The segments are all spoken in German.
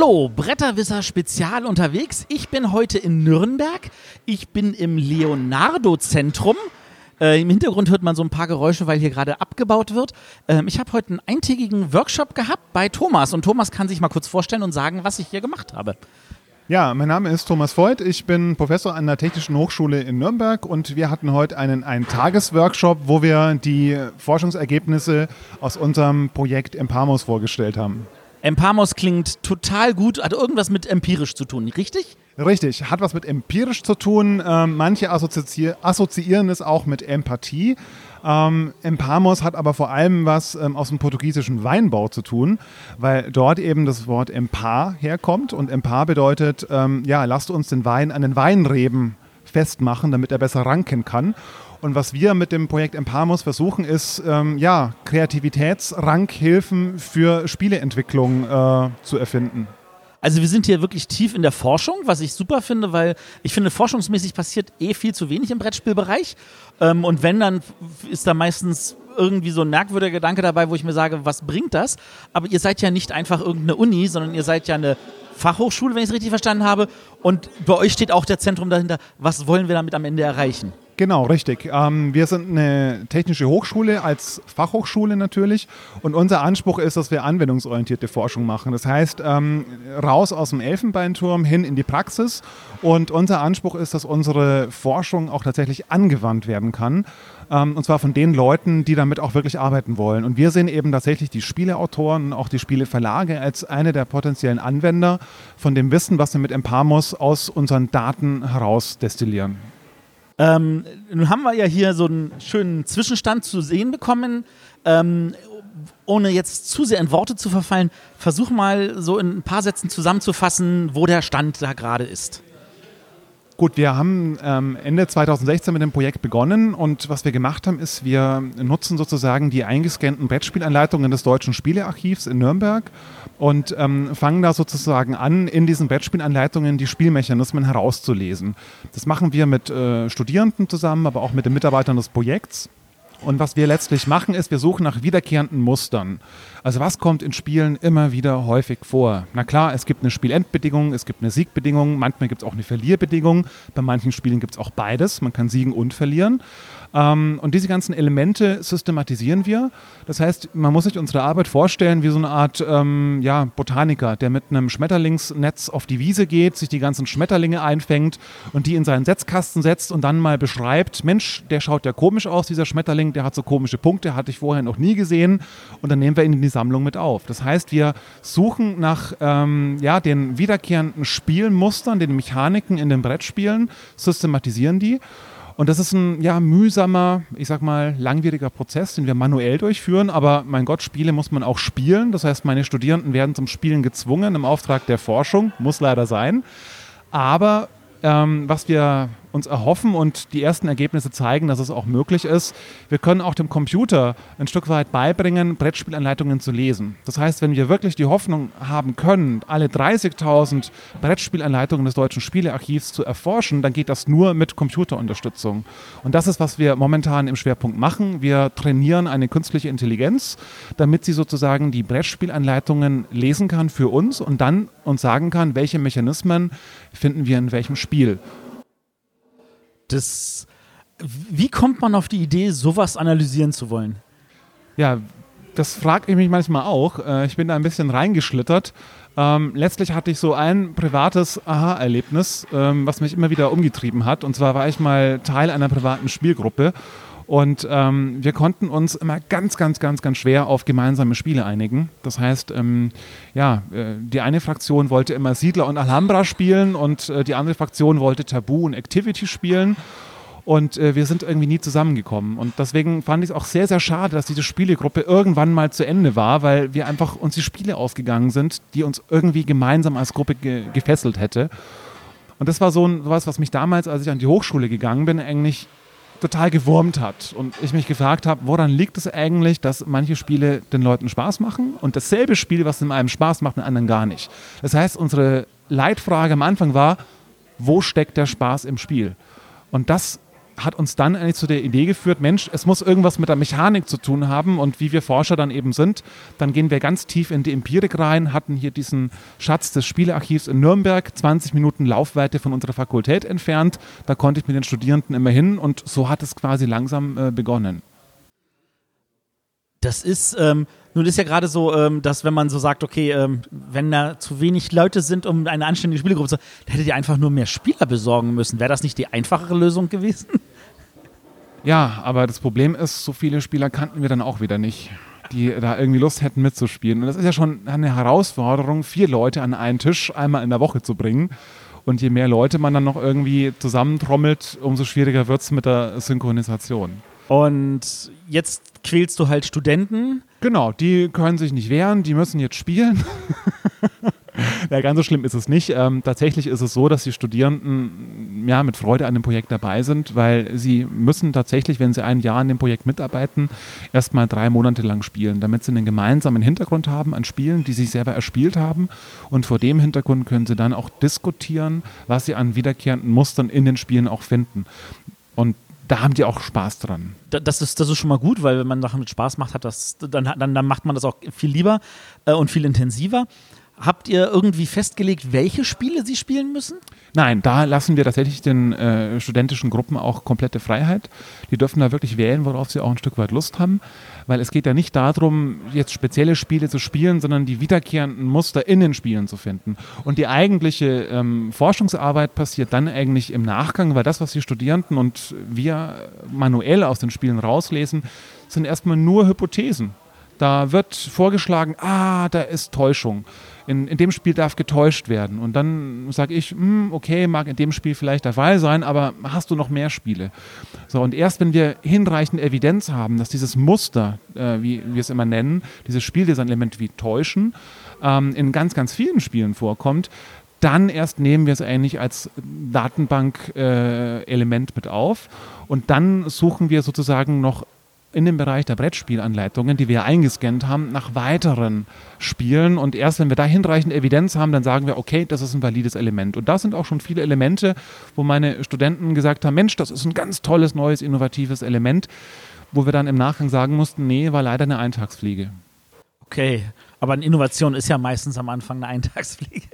Hallo, Bretterwisser Spezial unterwegs. Ich bin heute in Nürnberg. Ich bin im Leonardo-Zentrum. Äh, Im Hintergrund hört man so ein paar Geräusche, weil hier gerade abgebaut wird. Ähm, ich habe heute einen eintägigen Workshop gehabt bei Thomas und Thomas kann sich mal kurz vorstellen und sagen, was ich hier gemacht habe. Ja, mein Name ist Thomas Voigt. Ich bin Professor an der Technischen Hochschule in Nürnberg und wir hatten heute einen, einen Tagesworkshop, wo wir die Forschungsergebnisse aus unserem Projekt Empamos vorgestellt haben. Empamos klingt total gut, hat irgendwas mit empirisch zu tun, richtig? Richtig, hat was mit empirisch zu tun. Ähm, manche assozi assoziieren es auch mit Empathie. Ähm, Empamos hat aber vor allem was ähm, aus dem portugiesischen Weinbau zu tun, weil dort eben das Wort Empar herkommt und Empar bedeutet, ähm, ja, lasst uns den Wein an den Weinreben festmachen, damit er besser ranken kann. Und was wir mit dem Projekt Empamos versuchen, ist, ähm, ja, Kreativitätsrankhilfen für Spieleentwicklung äh, zu erfinden. Also wir sind hier wirklich tief in der Forschung, was ich super finde, weil ich finde, forschungsmäßig passiert eh viel zu wenig im Brettspielbereich. Ähm, und wenn, dann ist da meistens irgendwie so ein merkwürdiger Gedanke dabei, wo ich mir sage, was bringt das? Aber ihr seid ja nicht einfach irgendeine Uni, sondern ihr seid ja eine Fachhochschule, wenn ich es richtig verstanden habe. Und bei euch steht auch der Zentrum dahinter. Was wollen wir damit am Ende erreichen? Genau, richtig. Ähm, wir sind eine technische Hochschule als Fachhochschule natürlich und unser Anspruch ist, dass wir anwendungsorientierte Forschung machen. Das heißt, ähm, raus aus dem Elfenbeinturm hin in die Praxis und unser Anspruch ist, dass unsere Forschung auch tatsächlich angewandt werden kann ähm, und zwar von den Leuten, die damit auch wirklich arbeiten wollen. Und wir sehen eben tatsächlich die Spieleautoren und auch die Spieleverlage als eine der potenziellen Anwender von dem Wissen, was wir mit Empamos aus unseren Daten heraus destillieren. Ähm, nun haben wir ja hier so einen schönen Zwischenstand zu sehen bekommen. Ähm, ohne jetzt zu sehr in Worte zu verfallen, versuch mal so in ein paar Sätzen zusammenzufassen, wo der Stand da gerade ist. Gut, wir haben ähm, Ende 2016 mit dem Projekt begonnen und was wir gemacht haben, ist, wir nutzen sozusagen die eingescannten Brettspielanleitungen des Deutschen Spielearchivs in Nürnberg und ähm, fangen da sozusagen an, in diesen Brettspielanleitungen die Spielmechanismen herauszulesen. Das machen wir mit äh, Studierenden zusammen, aber auch mit den Mitarbeitern des Projekts. Und was wir letztlich machen, ist, wir suchen nach wiederkehrenden Mustern. Also was kommt in Spielen immer wieder häufig vor? Na klar, es gibt eine Spielendbedingung, es gibt eine Siegbedingung, manchmal gibt es auch eine Verlierbedingung. Bei manchen Spielen gibt es auch beides, man kann siegen und verlieren. Ähm, und diese ganzen Elemente systematisieren wir. Das heißt, man muss sich unsere Arbeit vorstellen wie so eine Art ähm, ja, Botaniker, der mit einem Schmetterlingsnetz auf die Wiese geht, sich die ganzen Schmetterlinge einfängt und die in seinen Setzkasten setzt und dann mal beschreibt, Mensch, der schaut ja komisch aus, dieser Schmetterling, der hat so komische Punkte, hatte ich vorher noch nie gesehen und dann nehmen wir ihn in die Sammlung mit auf. Das heißt, wir suchen nach ähm, ja, den wiederkehrenden Spielmustern, den Mechaniken in den Brettspielen, systematisieren die und das ist ein ja, mühsamer, ich sag mal, langwieriger Prozess, den wir manuell durchführen. Aber mein Gott, Spiele muss man auch spielen. Das heißt, meine Studierenden werden zum Spielen gezwungen im Auftrag der Forschung, muss leider sein. Aber ähm, was wir uns erhoffen und die ersten Ergebnisse zeigen, dass es auch möglich ist. Wir können auch dem Computer ein Stück weit beibringen, Brettspielanleitungen zu lesen. Das heißt, wenn wir wirklich die Hoffnung haben können, alle 30.000 Brettspielanleitungen des deutschen Spielearchivs zu erforschen, dann geht das nur mit Computerunterstützung. Und das ist, was wir momentan im Schwerpunkt machen. Wir trainieren eine künstliche Intelligenz, damit sie sozusagen die Brettspielanleitungen lesen kann für uns und dann uns sagen kann, welche Mechanismen finden wir in welchem Spiel. Das, wie kommt man auf die Idee, sowas analysieren zu wollen? Ja, das frage ich mich manchmal auch. Äh, ich bin da ein bisschen reingeschlittert. Ähm, letztlich hatte ich so ein privates Aha-Erlebnis, ähm, was mich immer wieder umgetrieben hat. Und zwar war ich mal Teil einer privaten Spielgruppe und ähm, wir konnten uns immer ganz, ganz, ganz, ganz schwer auf gemeinsame Spiele einigen. Das heißt, ähm, ja, äh, die eine Fraktion wollte immer Siedler und Alhambra spielen und äh, die andere Fraktion wollte Tabu und Activity spielen. Und äh, wir sind irgendwie nie zusammengekommen. Und deswegen fand ich es auch sehr, sehr schade, dass diese Spielegruppe irgendwann mal zu Ende war, weil wir einfach uns die Spiele ausgegangen sind, die uns irgendwie gemeinsam als Gruppe ge gefesselt hätte. Und das war so was, was mich damals, als ich an die Hochschule gegangen bin, eigentlich total gewurmt hat. Und ich mich gefragt habe, woran liegt es eigentlich, dass manche Spiele den Leuten Spaß machen und dasselbe Spiel, was in einem Spaß macht, den anderen gar nicht. Das heißt, unsere Leitfrage am Anfang war, wo steckt der Spaß im Spiel? Und das hat uns dann eigentlich zu der Idee geführt, Mensch, es muss irgendwas mit der Mechanik zu tun haben und wie wir Forscher dann eben sind, dann gehen wir ganz tief in die Empirik rein, hatten hier diesen Schatz des Spielearchivs in Nürnberg, 20 Minuten Laufweite von unserer Fakultät entfernt. Da konnte ich mit den Studierenden immer hin und so hat es quasi langsam äh, begonnen. Das ist, ähm, nun ist ja gerade so, ähm, dass wenn man so sagt, okay, ähm, wenn da zu wenig Leute sind, um eine anständige Spielergruppe zu, dann hättet ihr einfach nur mehr Spieler besorgen müssen. Wäre das nicht die einfachere Lösung gewesen? Ja, aber das Problem ist, so viele Spieler kannten wir dann auch wieder nicht, die da irgendwie Lust hätten mitzuspielen. Und das ist ja schon eine Herausforderung, vier Leute an einen Tisch einmal in der Woche zu bringen. Und je mehr Leute man dann noch irgendwie zusammentrommelt, umso schwieriger wird es mit der Synchronisation. Und jetzt quälst du halt Studenten. Genau, die können sich nicht wehren, die müssen jetzt spielen. ja, ganz so schlimm ist es nicht. Ähm, tatsächlich ist es so, dass die Studierenden ja, mit Freude an dem Projekt dabei sind, weil sie müssen tatsächlich, wenn sie ein Jahr an dem Projekt mitarbeiten, erstmal drei Monate lang spielen, damit sie einen gemeinsamen Hintergrund haben an Spielen, die sie selber erspielt haben. Und vor dem Hintergrund können sie dann auch diskutieren, was sie an wiederkehrenden Mustern in den Spielen auch finden. Und da haben die auch Spaß dran. Das ist, das ist schon mal gut, weil wenn man Sachen mit Spaß macht, hat das, dann, dann, dann macht man das auch viel lieber äh, und viel intensiver. Habt ihr irgendwie festgelegt, welche Spiele sie spielen müssen? Nein, da lassen wir tatsächlich den äh, studentischen Gruppen auch komplette Freiheit. Die dürfen da wirklich wählen, worauf sie auch ein Stück weit Lust haben, weil es geht ja nicht darum, jetzt spezielle Spiele zu spielen, sondern die wiederkehrenden Muster in den Spielen zu finden. Und die eigentliche ähm, Forschungsarbeit passiert dann eigentlich im Nachgang, weil das, was die Studierenden und wir manuell aus den Spielen rauslesen, sind erstmal nur Hypothesen. Da wird vorgeschlagen, ah, da ist Täuschung in, in dem Spiel darf getäuscht werden. Und dann sage ich, hm, okay, mag in dem Spiel vielleicht der Fall sein, aber hast du noch mehr Spiele? So, und erst wenn wir hinreichend Evidenz haben, dass dieses Muster, äh, wie wir es immer nennen, dieses Spieldesign-Element wie Täuschen, ähm, in ganz, ganz vielen Spielen vorkommt, dann erst nehmen wir es eigentlich als Datenbank-Element äh, mit auf und dann suchen wir sozusagen noch in dem Bereich der Brettspielanleitungen, die wir eingescannt haben, nach weiteren Spielen. Und erst wenn wir da hinreichend Evidenz haben, dann sagen wir, okay, das ist ein valides Element. Und da sind auch schon viele Elemente, wo meine Studenten gesagt haben, Mensch, das ist ein ganz tolles, neues, innovatives Element, wo wir dann im Nachgang sagen mussten, nee, war leider eine Eintagsfliege. Okay, aber eine Innovation ist ja meistens am Anfang eine Eintagsfliege.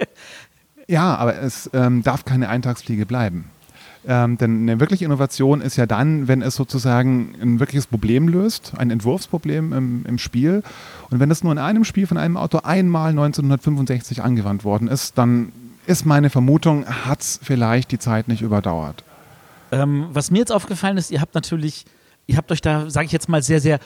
Ja, aber es ähm, darf keine Eintagsfliege bleiben. Ähm, denn eine wirkliche Innovation ist ja dann, wenn es sozusagen ein wirkliches Problem löst, ein Entwurfsproblem im, im Spiel. Und wenn das nur in einem Spiel von einem Autor einmal 1965 angewandt worden ist, dann ist meine Vermutung, hat es vielleicht die Zeit nicht überdauert. Ähm, was mir jetzt aufgefallen ist, ihr habt natürlich, ihr habt euch da, sage ich jetzt mal, sehr, sehr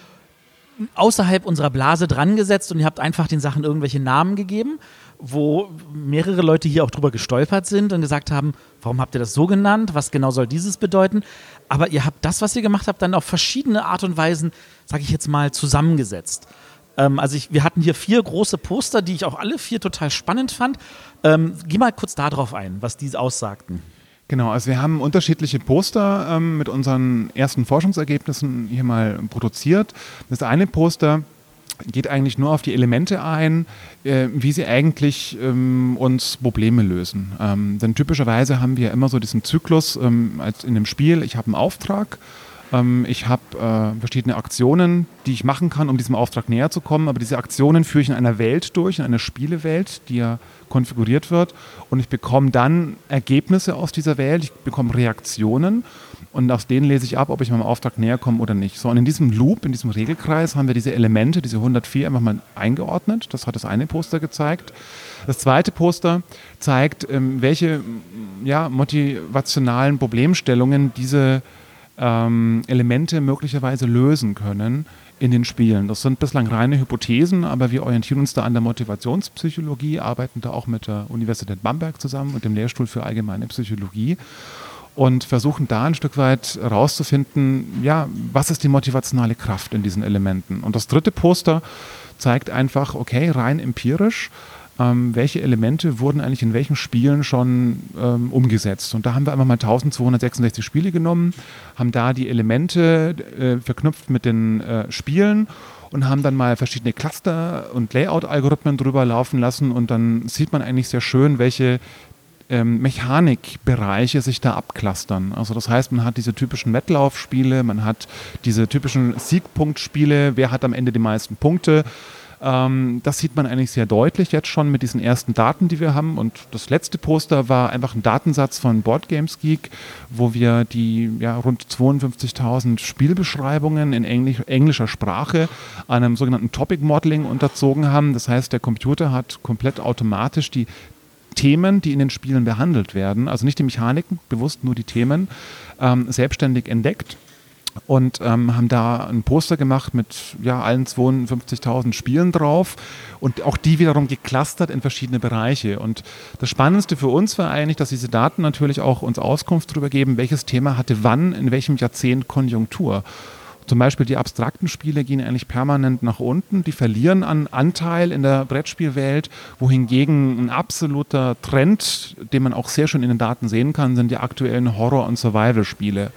außerhalb unserer Blase dran gesetzt und ihr habt einfach den Sachen irgendwelche Namen gegeben wo mehrere Leute hier auch drüber gestolpert sind und gesagt haben, warum habt ihr das so genannt? Was genau soll dieses bedeuten? Aber ihr habt das, was ihr gemacht habt, dann auf verschiedene Art und Weisen, sage ich jetzt mal, zusammengesetzt. Ähm, also ich, wir hatten hier vier große Poster, die ich auch alle vier total spannend fand. Ähm, geh mal kurz darauf ein, was die aussagten. Genau, also wir haben unterschiedliche Poster ähm, mit unseren ersten Forschungsergebnissen hier mal produziert. Das eine Poster geht eigentlich nur auf die Elemente ein, äh, wie sie eigentlich ähm, uns Probleme lösen. Ähm, denn typischerweise haben wir immer so diesen Zyklus ähm, als in dem Spiel, ich habe einen Auftrag, ähm, ich habe äh, verschiedene Aktionen, die ich machen kann, um diesem Auftrag näher zu kommen, aber diese Aktionen führe ich in einer Welt durch, in einer Spielewelt, die ja konfiguriert wird und ich bekomme dann Ergebnisse aus dieser Welt, ich bekomme Reaktionen und aus denen lese ich ab, ob ich meinem Auftrag näher komme oder nicht. So, und in diesem Loop, in diesem Regelkreis haben wir diese Elemente, diese 104 einfach mal eingeordnet. Das hat das eine Poster gezeigt. Das zweite Poster zeigt, ähm, welche ja, motivationalen Problemstellungen diese ähm, Elemente möglicherweise lösen können in den Spielen. Das sind bislang reine Hypothesen, aber wir orientieren uns da an der Motivationspsychologie, arbeiten da auch mit der Universität Bamberg zusammen und dem Lehrstuhl für allgemeine Psychologie und versuchen da ein Stück weit herauszufinden, ja, was ist die motivationale Kraft in diesen Elementen. Und das dritte Poster zeigt einfach, okay, rein empirisch, ähm, welche Elemente wurden eigentlich in welchen Spielen schon ähm, umgesetzt. Und da haben wir einfach mal 1266 Spiele genommen, haben da die Elemente äh, verknüpft mit den äh, Spielen und haben dann mal verschiedene Cluster- und Layout-Algorithmen drüber laufen lassen und dann sieht man eigentlich sehr schön, welche ähm, Mechanikbereiche sich da abklustern. Also das heißt, man hat diese typischen Wettlaufspiele, man hat diese typischen Siegpunktspiele, wer hat am Ende die meisten Punkte. Ähm, das sieht man eigentlich sehr deutlich jetzt schon mit diesen ersten Daten, die wir haben. Und das letzte Poster war einfach ein Datensatz von Board Games Geek, wo wir die ja, rund 52.000 Spielbeschreibungen in Englisch, englischer Sprache einem sogenannten Topic Modeling unterzogen haben. Das heißt, der Computer hat komplett automatisch die Themen, die in den Spielen behandelt werden, also nicht die Mechaniken, bewusst nur die Themen, ähm, selbstständig entdeckt und ähm, haben da ein Poster gemacht mit ja, allen 52.000 Spielen drauf und auch die wiederum geclustert in verschiedene Bereiche. Und das Spannendste für uns war eigentlich, dass diese Daten natürlich auch uns Auskunft darüber geben, welches Thema hatte wann, in welchem Jahrzehnt Konjunktur. Zum Beispiel die abstrakten Spiele gehen eigentlich permanent nach unten, die verlieren an Anteil in der Brettspielwelt, wohingegen ein absoluter Trend, den man auch sehr schön in den Daten sehen kann, sind die aktuellen Horror- und Survival-Spiele.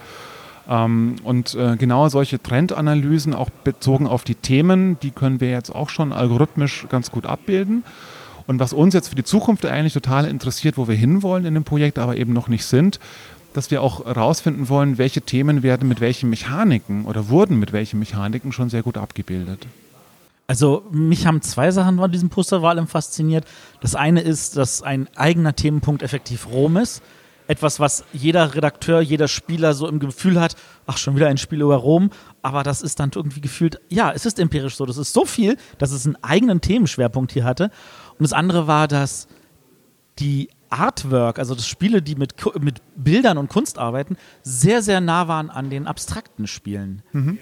Ähm, und äh, genau solche Trendanalysen, auch bezogen auf die Themen, die können wir jetzt auch schon algorithmisch ganz gut abbilden. Und was uns jetzt für die Zukunft eigentlich total interessiert, wo wir hinwollen in dem Projekt, aber eben noch nicht sind, dass wir auch herausfinden wollen, welche Themen werden mit welchen Mechaniken oder wurden mit welchen Mechaniken schon sehr gut abgebildet. Also mich haben zwei Sachen von diesem Poster vor allem fasziniert. Das eine ist, dass ein eigener Themenpunkt effektiv Rom ist etwas, was jeder Redakteur, jeder Spieler so im Gefühl hat, ach, schon wieder ein Spiel über Rom, aber das ist dann irgendwie gefühlt, ja, es ist empirisch so, das ist so viel, dass es einen eigenen Themenschwerpunkt hier hatte. Und das andere war, dass die Artwork, also das Spiele, die mit, mit Bildern und Kunst arbeiten, sehr, sehr nah waren an den abstrakten Spielen. Mhm.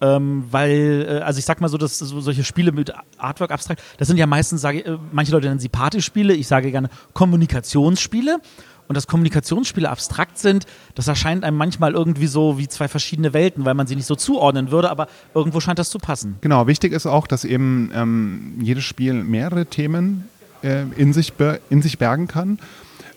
Ähm, weil, äh, also ich sag mal so, dass so, solche Spiele mit Artwork abstrakt, das sind ja meistens, sage äh, manche Leute nennen sie Partyspiele, ich sage gerne Kommunikationsspiele und dass Kommunikationsspiele abstrakt sind, das erscheint einem manchmal irgendwie so wie zwei verschiedene Welten, weil man sie nicht so zuordnen würde, aber irgendwo scheint das zu passen. Genau, wichtig ist auch, dass eben ähm, jedes Spiel mehrere Themen äh, in, sich in sich bergen kann.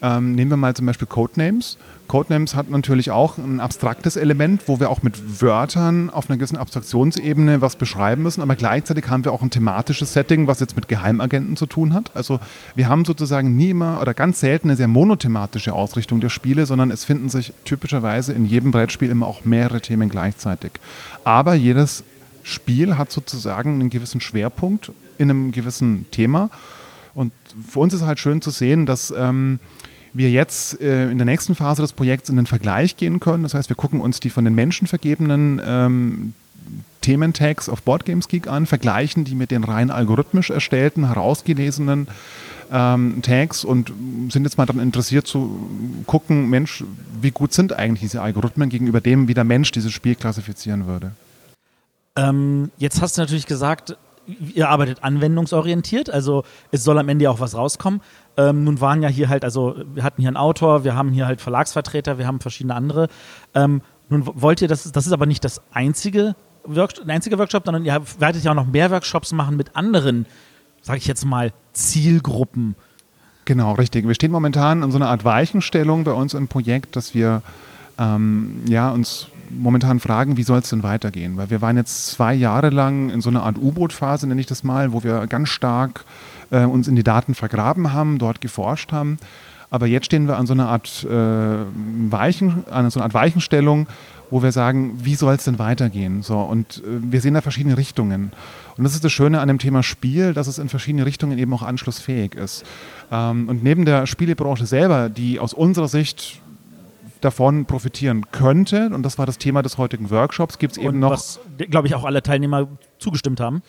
Ähm, nehmen wir mal zum Beispiel Codenames. Codenames hat natürlich auch ein abstraktes Element, wo wir auch mit Wörtern auf einer gewissen Abstraktionsebene was beschreiben müssen, aber gleichzeitig haben wir auch ein thematisches Setting, was jetzt mit Geheimagenten zu tun hat. Also wir haben sozusagen nie immer oder ganz selten eine sehr monothematische Ausrichtung der Spiele, sondern es finden sich typischerweise in jedem Brettspiel immer auch mehrere Themen gleichzeitig. Aber jedes Spiel hat sozusagen einen gewissen Schwerpunkt in einem gewissen Thema. Und für uns ist halt schön zu sehen, dass ähm, wir jetzt äh, in der nächsten Phase des Projekts in den Vergleich gehen können. Das heißt, wir gucken uns die von den Menschen vergebenen ähm, Thementags auf Boardgames Geek an, vergleichen die mit den rein algorithmisch erstellten, herausgelesenen ähm, Tags und sind jetzt mal daran interessiert zu gucken, Mensch, wie gut sind eigentlich diese Algorithmen gegenüber dem, wie der Mensch dieses Spiel klassifizieren würde. Ähm, jetzt hast du natürlich gesagt, ihr arbeitet anwendungsorientiert, also es soll am Ende ja auch was rauskommen. Ähm, nun waren ja hier halt, also wir hatten hier einen Autor, wir haben hier halt Verlagsvertreter, wir haben verschiedene andere. Ähm, nun wollt ihr, das, das ist aber nicht das einzige, Workshop, einzige Workshop, sondern ihr werdet ja auch noch mehr Workshops machen mit anderen, sage ich jetzt mal, Zielgruppen. Genau, richtig. Wir stehen momentan in so einer Art Weichenstellung bei uns im Projekt, dass wir ähm, ja, uns momentan fragen, wie soll es denn weitergehen? Weil wir waren jetzt zwei Jahre lang in so einer Art U-Boot-Phase, nenne ich das mal, wo wir ganz stark äh, uns in die Daten vergraben haben, dort geforscht haben. Aber jetzt stehen wir an so einer Art, äh, Weichen, an so einer Art Weichenstellung, wo wir sagen, wie soll es denn weitergehen? So, und äh, wir sehen da verschiedene Richtungen. Und das ist das Schöne an dem Thema Spiel, dass es in verschiedene Richtungen eben auch anschlussfähig ist. Ähm, und neben der Spielebranche selber, die aus unserer Sicht davon profitieren könnte, und das war das Thema des heutigen Workshops, gibt es eben noch. Was, glaube ich, auch alle Teilnehmer zugestimmt haben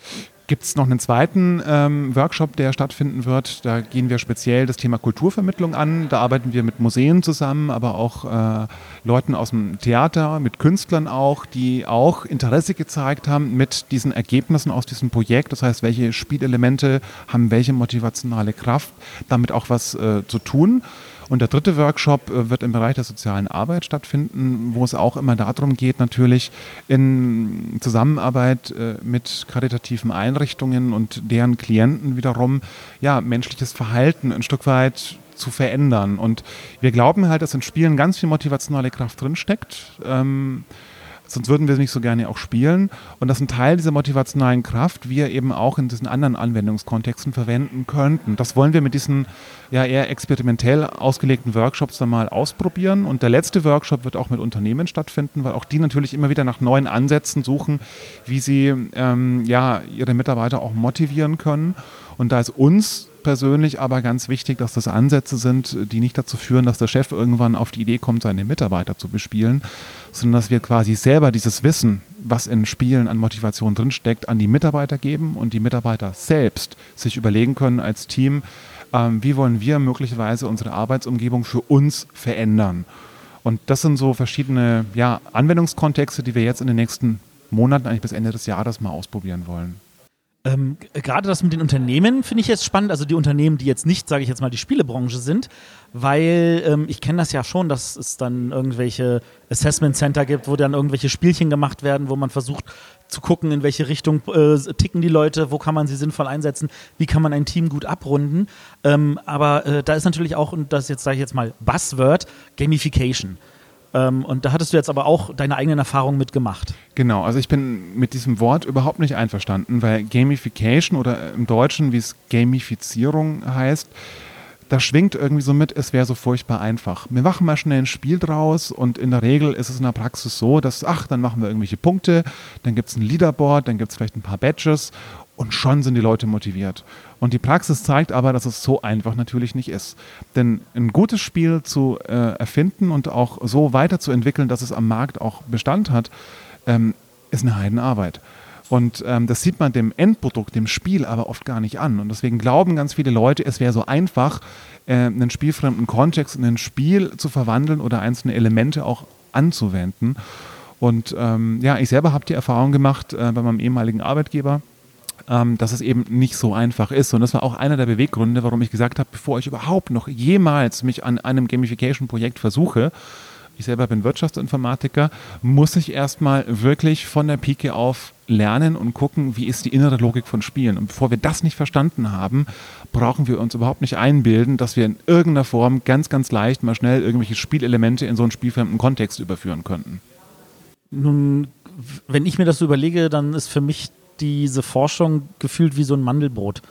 gibt es noch einen zweiten ähm, Workshop, der stattfinden wird. Da gehen wir speziell das Thema Kulturvermittlung an. Da arbeiten wir mit Museen zusammen, aber auch äh, Leuten aus dem Theater, mit Künstlern auch, die auch Interesse gezeigt haben mit diesen Ergebnissen aus diesem Projekt. Das heißt, welche Spielelemente haben welche motivationale Kraft, damit auch was äh, zu tun. Und der dritte Workshop äh, wird im Bereich der sozialen Arbeit stattfinden, wo es auch immer darum geht, natürlich in Zusammenarbeit äh, mit karitativen Einrichtungen und deren Klienten wiederum, ja, menschliches Verhalten ein Stück weit zu verändern. Und wir glauben halt, dass in Spielen ganz viel motivationale Kraft drinsteckt. Ähm, sonst würden wir nicht so gerne auch spielen. Und dass ein Teil dieser motivationalen Kraft wir eben auch in diesen anderen Anwendungskontexten verwenden könnten. Das wollen wir mit diesen ja eher experimentell ausgelegten Workshops dann mal ausprobieren. Und der letzte Workshop wird auch mit Unternehmen stattfinden, weil auch die natürlich immer wieder nach neuen Ansätzen suchen, wie sie ähm, ja, ihre Mitarbeiter auch motivieren können. Und da ist uns persönlich aber ganz wichtig, dass das Ansätze sind, die nicht dazu führen, dass der Chef irgendwann auf die Idee kommt, seine Mitarbeiter zu bespielen, sondern dass wir quasi selber dieses Wissen, was in Spielen an Motivation drinsteckt, an die Mitarbeiter geben und die Mitarbeiter selbst sich überlegen können als Team, ähm, wie wollen wir möglicherweise unsere Arbeitsumgebung für uns verändern. Und das sind so verschiedene ja, Anwendungskontexte, die wir jetzt in den nächsten Monaten, eigentlich bis Ende des Jahres mal ausprobieren wollen. Ähm, Gerade das mit den Unternehmen finde ich jetzt spannend, also die Unternehmen, die jetzt nicht, sage ich jetzt mal, die Spielebranche sind, weil ähm, ich kenne das ja schon, dass es dann irgendwelche Assessment Center gibt, wo dann irgendwelche Spielchen gemacht werden, wo man versucht zu gucken, in welche Richtung äh, ticken die Leute, wo kann man sie sinnvoll einsetzen, wie kann man ein Team gut abrunden. Ähm, aber äh, da ist natürlich auch, und das jetzt sage ich jetzt mal Buzzword, Gamification. Ähm, und da hattest du jetzt aber auch deine eigenen Erfahrungen mitgemacht. Genau, also ich bin mit diesem Wort überhaupt nicht einverstanden, weil Gamification oder im Deutschen, wie es Gamifizierung heißt, da schwingt irgendwie so mit, es wäre so furchtbar einfach. Wir machen mal schnell ein Spiel draus und in der Regel ist es in der Praxis so, dass, ach, dann machen wir irgendwelche Punkte, dann gibt es ein Leaderboard, dann gibt es vielleicht ein paar Badges und schon sind die Leute motiviert. Und die Praxis zeigt aber, dass es so einfach natürlich nicht ist. Denn ein gutes Spiel zu äh, erfinden und auch so weiterzuentwickeln, dass es am Markt auch Bestand hat, ähm, ist eine Heidenarbeit. Und ähm, das sieht man dem Endprodukt, dem Spiel aber oft gar nicht an. Und deswegen glauben ganz viele Leute, es wäre so einfach, äh, einen spielfremden Kontext in ein Spiel zu verwandeln oder einzelne Elemente auch anzuwenden. Und ähm, ja, ich selber habe die Erfahrung gemacht äh, bei meinem ehemaligen Arbeitgeber, ähm, dass es eben nicht so einfach ist. Und das war auch einer der Beweggründe, warum ich gesagt habe, bevor ich überhaupt noch jemals mich an einem Gamification-Projekt versuche, ich selber bin Wirtschaftsinformatiker, muss ich erstmal wirklich von der Pike auf lernen und gucken, wie ist die innere Logik von Spielen. Und bevor wir das nicht verstanden haben, brauchen wir uns überhaupt nicht einbilden, dass wir in irgendeiner Form ganz, ganz leicht mal schnell irgendwelche Spielelemente in so einen spielfremden Kontext überführen könnten. Nun, wenn ich mir das so überlege, dann ist für mich diese Forschung gefühlt wie so ein Mandelbrot.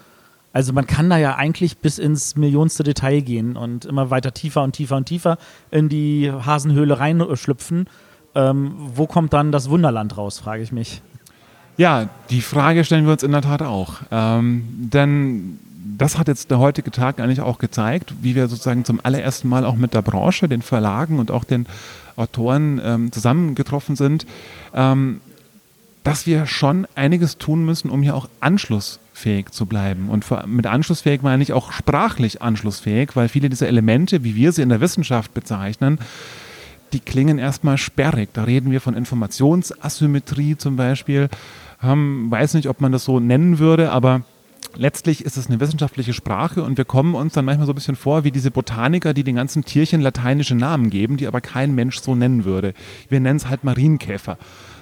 Also man kann da ja eigentlich bis ins millionste Detail gehen und immer weiter tiefer und tiefer und tiefer in die Hasenhöhle reinschlüpfen. Ähm, wo kommt dann das Wunderland raus, frage ich mich. Ja, die Frage stellen wir uns in der Tat auch. Ähm, denn das hat jetzt der heutige Tag eigentlich auch gezeigt, wie wir sozusagen zum allerersten Mal auch mit der Branche, den Verlagen und auch den Autoren ähm, zusammengetroffen sind. Ähm, dass wir schon einiges tun müssen, um hier auch anschlussfähig zu bleiben. Und mit anschlussfähig meine ich auch sprachlich anschlussfähig, weil viele dieser Elemente, wie wir sie in der Wissenschaft bezeichnen, die klingen erstmal sperrig. Da reden wir von Informationsasymmetrie zum Beispiel. Ähm, weiß nicht, ob man das so nennen würde, aber letztlich ist es eine wissenschaftliche Sprache und wir kommen uns dann manchmal so ein bisschen vor wie diese Botaniker, die den ganzen Tierchen lateinische Namen geben, die aber kein Mensch so nennen würde. Wir nennen es halt Marienkäfer.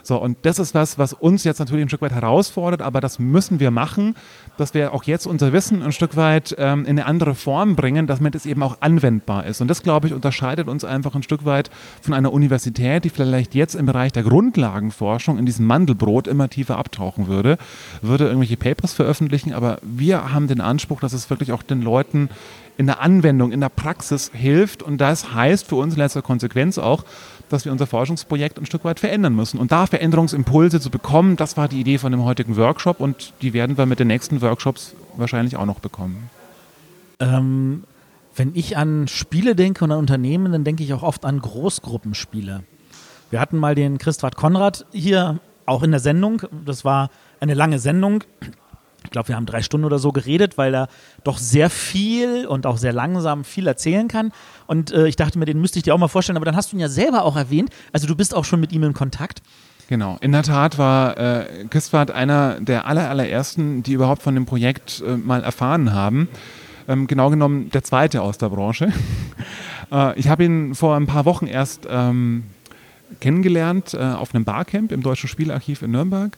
So, und das ist was, was uns jetzt natürlich ein Stück weit herausfordert, aber das müssen wir machen, dass wir auch jetzt unser Wissen ein Stück weit ähm, in eine andere Form bringen, damit es eben auch anwendbar ist. Und das, glaube ich, unterscheidet uns einfach ein Stück weit von einer Universität, die vielleicht jetzt im Bereich der Grundlagenforschung in diesem Mandelbrot immer tiefer abtauchen würde, würde irgendwelche Papers veröffentlichen, aber wir haben den Anspruch, dass es wirklich auch den Leuten in der Anwendung, in der Praxis hilft. Und das heißt für uns in letzter Konsequenz auch, dass wir unser Forschungsprojekt ein Stück weit verändern müssen. Und da Veränderungsimpulse zu bekommen, das war die Idee von dem heutigen Workshop und die werden wir mit den nächsten Workshops wahrscheinlich auch noch bekommen. Ähm, wenn ich an Spiele denke und an Unternehmen, dann denke ich auch oft an Großgruppenspiele. Wir hatten mal den Christoph Konrad hier auch in der Sendung. Das war eine lange Sendung glaube, wir haben drei Stunden oder so geredet, weil er doch sehr viel und auch sehr langsam viel erzählen kann. Und äh, ich dachte mir, den müsste ich dir auch mal vorstellen, aber dann hast du ihn ja selber auch erwähnt. Also du bist auch schon mit ihm in Kontakt. Genau, in der Tat war äh, Christwart einer der aller, allerersten, die überhaupt von dem Projekt äh, mal erfahren haben. Ähm, genau genommen der zweite aus der Branche. äh, ich habe ihn vor ein paar Wochen erst ähm, kennengelernt äh, auf einem Barcamp im Deutschen Spielarchiv in Nürnberg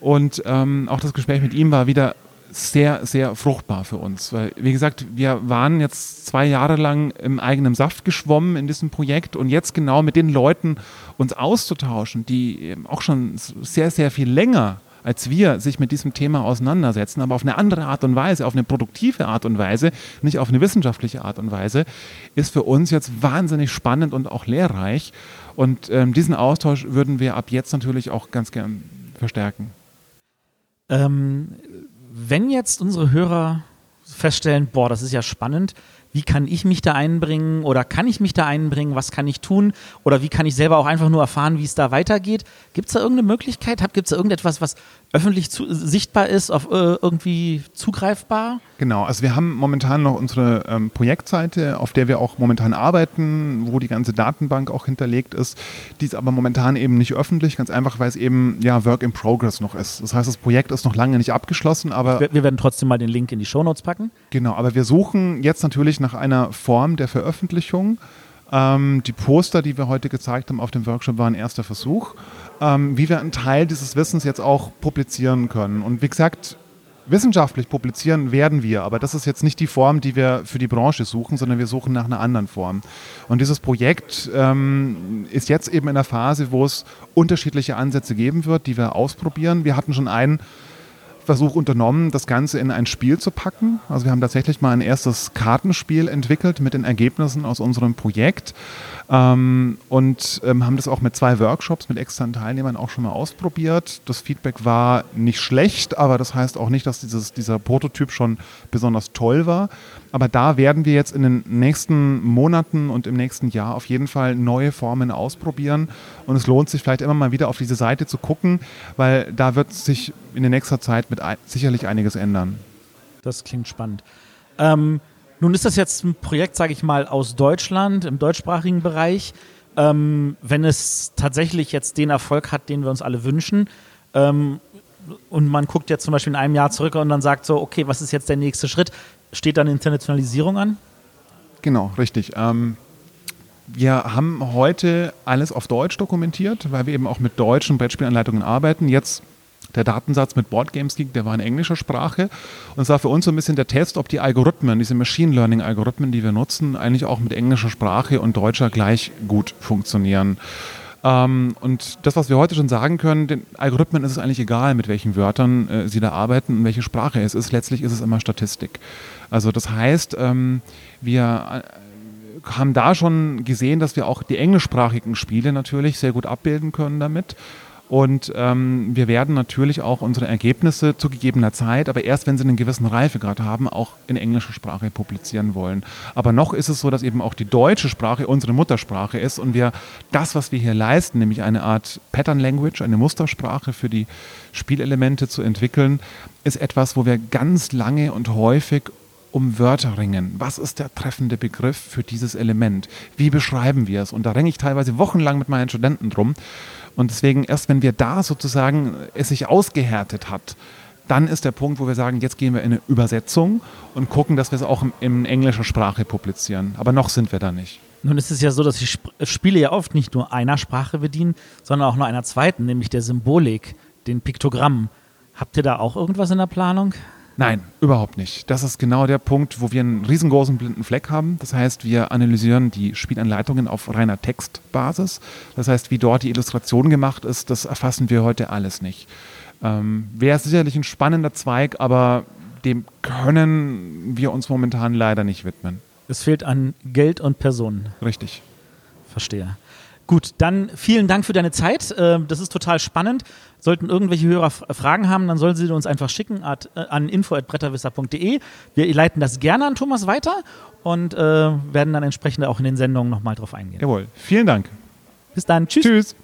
und ähm, auch das Gespräch mit ihm war wieder sehr, sehr fruchtbar für uns. Weil, wie gesagt, wir waren jetzt zwei Jahre lang im eigenen Saft geschwommen in diesem Projekt und jetzt genau mit den Leuten uns auszutauschen, die auch schon sehr, sehr viel länger als wir sich mit diesem Thema auseinandersetzen, aber auf eine andere Art und Weise, auf eine produktive Art und Weise, nicht auf eine wissenschaftliche Art und Weise, ist für uns jetzt wahnsinnig spannend und auch lehrreich. Und ähm, diesen Austausch würden wir ab jetzt natürlich auch ganz gern verstärken. Ähm, wenn jetzt unsere Hörer feststellen, boah, das ist ja spannend, wie kann ich mich da einbringen oder kann ich mich da einbringen, was kann ich tun oder wie kann ich selber auch einfach nur erfahren, wie es da weitergeht. Gibt es da irgendeine Möglichkeit? Gibt es da irgendetwas, was öffentlich zu, sichtbar ist, auf äh, irgendwie zugreifbar? Genau, also wir haben momentan noch unsere ähm, Projektseite, auf der wir auch momentan arbeiten, wo die ganze Datenbank auch hinterlegt ist. Die ist aber momentan eben nicht öffentlich, ganz einfach, weil es eben ja Work in Progress noch ist. Das heißt, das Projekt ist noch lange nicht abgeschlossen, aber. Wir, wir werden trotzdem mal den Link in die Shownotes packen. Genau, aber wir suchen jetzt natürlich nach einer Form der Veröffentlichung. Ähm, die Poster, die wir heute gezeigt haben auf dem Workshop, waren erster Versuch, ähm, wie wir einen Teil dieses Wissens jetzt auch publizieren können. Und wie gesagt, wissenschaftlich publizieren werden wir, aber das ist jetzt nicht die Form, die wir für die Branche suchen, sondern wir suchen nach einer anderen Form. Und dieses Projekt ähm, ist jetzt eben in der Phase, wo es unterschiedliche Ansätze geben wird, die wir ausprobieren. Wir hatten schon einen Versuch unternommen, das Ganze in ein Spiel zu packen. Also wir haben tatsächlich mal ein erstes Kartenspiel entwickelt mit den Ergebnissen aus unserem Projekt ähm, und ähm, haben das auch mit zwei Workshops mit externen Teilnehmern auch schon mal ausprobiert. Das Feedback war nicht schlecht, aber das heißt auch nicht, dass dieses, dieser Prototyp schon besonders toll war. Aber da werden wir jetzt in den nächsten Monaten und im nächsten Jahr auf jeden Fall neue Formen ausprobieren. Und es lohnt sich vielleicht immer mal wieder auf diese Seite zu gucken, weil da wird sich in der nächsten Zeit mit ein sicherlich einiges ändern. Das klingt spannend. Ähm, nun ist das jetzt ein Projekt, sage ich mal, aus Deutschland, im deutschsprachigen Bereich. Ähm, wenn es tatsächlich jetzt den Erfolg hat, den wir uns alle wünschen, ähm, und man guckt jetzt zum Beispiel in einem Jahr zurück und dann sagt so, okay, was ist jetzt der nächste Schritt? Steht dann Internationalisierung an? Genau, richtig. Ähm, wir haben heute alles auf Deutsch dokumentiert, weil wir eben auch mit deutschen Brettspielanleitungen arbeiten. Jetzt der Datensatz mit Boardgames Geek, der war in englischer Sprache. Und es war für uns so ein bisschen der Test, ob die Algorithmen, diese Machine Learning Algorithmen, die wir nutzen, eigentlich auch mit englischer Sprache und deutscher gleich gut funktionieren. Ähm, und das, was wir heute schon sagen können, den Algorithmen ist es eigentlich egal, mit welchen Wörtern äh, sie da arbeiten und welche Sprache es ist. Letztlich ist es immer Statistik. Also das heißt, ähm, wir äh, haben da schon gesehen, dass wir auch die englischsprachigen Spiele natürlich sehr gut abbilden können damit. Und ähm, wir werden natürlich auch unsere Ergebnisse zu gegebener Zeit, aber erst wenn sie einen gewissen Reifegrad haben, auch in englischer Sprache publizieren wollen. Aber noch ist es so, dass eben auch die deutsche Sprache unsere Muttersprache ist und wir das, was wir hier leisten, nämlich eine Art Pattern Language, eine Mustersprache für die Spielelemente zu entwickeln, ist etwas, wo wir ganz lange und häufig um Wörter ringen. Was ist der treffende Begriff für dieses Element? Wie beschreiben wir es? Und da ringe ich teilweise wochenlang mit meinen Studenten drum. Und deswegen, erst wenn wir da sozusagen es sich ausgehärtet hat, dann ist der Punkt, wo wir sagen, jetzt gehen wir in eine Übersetzung und gucken, dass wir es auch in, in englischer Sprache publizieren. Aber noch sind wir da nicht. Nun ist es ja so, dass die Spiele ja oft nicht nur einer Sprache bedienen, sondern auch nur einer zweiten, nämlich der Symbolik, den Piktogrammen. Habt ihr da auch irgendwas in der Planung? Nein, überhaupt nicht. Das ist genau der Punkt, wo wir einen riesengroßen blinden Fleck haben. Das heißt, wir analysieren die Spielanleitungen auf reiner Textbasis. Das heißt, wie dort die Illustration gemacht ist, das erfassen wir heute alles nicht. Ähm, Wäre sicherlich ein spannender Zweig, aber dem können wir uns momentan leider nicht widmen. Es fehlt an Geld und Personen. Richtig. Verstehe. Gut, dann vielen Dank für deine Zeit. Ähm, das ist total spannend. Sollten irgendwelche Hörer Fragen haben, dann sollen sie uns einfach schicken äh, an info.bretterwisser.de. Wir leiten das gerne an Thomas weiter und äh, werden dann entsprechend auch in den Sendungen nochmal drauf eingehen. Jawohl. Vielen Dank. Bis dann. Tschüss. Tschüss.